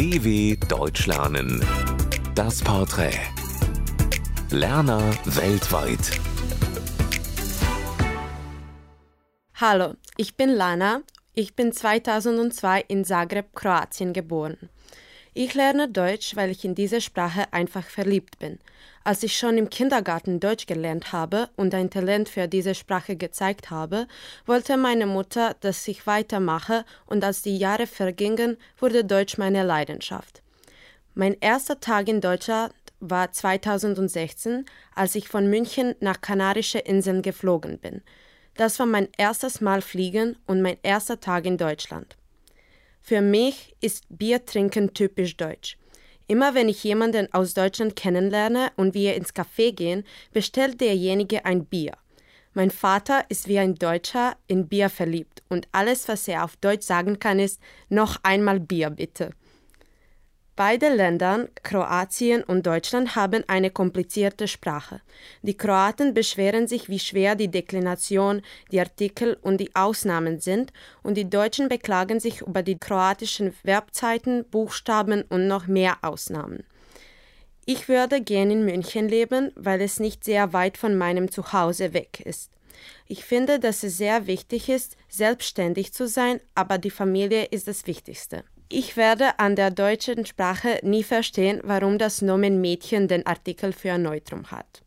DW Deutsch lernen. Das Porträt. Lerner weltweit. Hallo, ich bin Lana. Ich bin 2002 in Zagreb, Kroatien geboren. Ich lerne Deutsch, weil ich in diese Sprache einfach verliebt bin. Als ich schon im Kindergarten Deutsch gelernt habe und ein Talent für diese Sprache gezeigt habe, wollte meine Mutter, dass ich weitermache und als die Jahre vergingen, wurde Deutsch meine Leidenschaft. Mein erster Tag in Deutschland war 2016, als ich von München nach Kanarische Inseln geflogen bin. Das war mein erstes Mal fliegen und mein erster Tag in Deutschland. Für mich ist Bier trinken typisch deutsch. Immer wenn ich jemanden aus Deutschland kennenlerne und wir ins Café gehen, bestellt derjenige ein Bier. Mein Vater ist wie ein Deutscher in Bier verliebt und alles, was er auf Deutsch sagen kann, ist noch einmal Bier bitte. Beide Länder, Kroatien und Deutschland, haben eine komplizierte Sprache. Die Kroaten beschweren sich, wie schwer die Deklination, die Artikel und die Ausnahmen sind, und die Deutschen beklagen sich über die kroatischen Verbzeiten, Buchstaben und noch mehr Ausnahmen. Ich würde gern in München leben, weil es nicht sehr weit von meinem Zuhause weg ist. Ich finde, dass es sehr wichtig ist, selbstständig zu sein, aber die Familie ist das Wichtigste. Ich werde an der deutschen Sprache nie verstehen, warum das Nomen Mädchen den Artikel für Neutrum hat.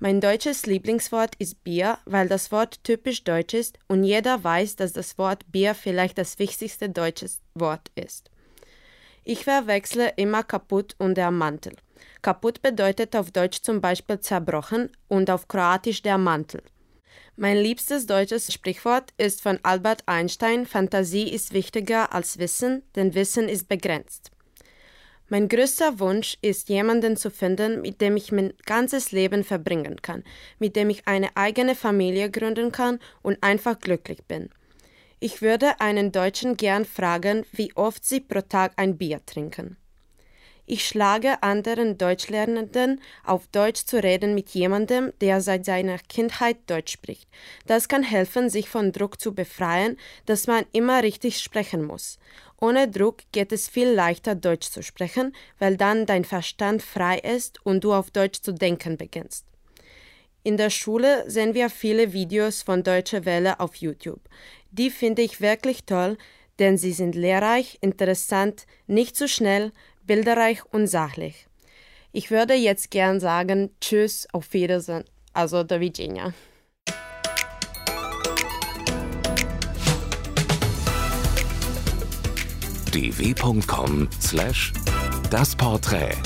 Mein deutsches Lieblingswort ist Bier, weil das Wort typisch deutsch ist und jeder weiß, dass das Wort Bier vielleicht das wichtigste deutsche Wort ist. Ich verwechsle immer kaputt und der Mantel. Kaputt bedeutet auf Deutsch zum Beispiel zerbrochen und auf Kroatisch der Mantel. Mein liebstes deutsches Sprichwort ist von Albert Einstein: Fantasie ist wichtiger als Wissen, denn Wissen ist begrenzt. Mein größter Wunsch ist, jemanden zu finden, mit dem ich mein ganzes Leben verbringen kann, mit dem ich eine eigene Familie gründen kann und einfach glücklich bin. Ich würde einen Deutschen gern fragen, wie oft sie pro Tag ein Bier trinken. Ich schlage anderen Deutschlernenden auf Deutsch zu reden mit jemandem, der seit seiner Kindheit Deutsch spricht. Das kann helfen, sich von Druck zu befreien, dass man immer richtig sprechen muss. Ohne Druck geht es viel leichter, Deutsch zu sprechen, weil dann dein Verstand frei ist und du auf Deutsch zu denken beginnst. In der Schule sehen wir viele Videos von Deutsche Welle auf YouTube. Die finde ich wirklich toll, denn sie sind lehrreich, interessant, nicht zu schnell, bilderreich und sachlich. Ich würde jetzt gern sagen Tschüss, auf Wiedersehen, also do widzenia. dw.com slash das Porträt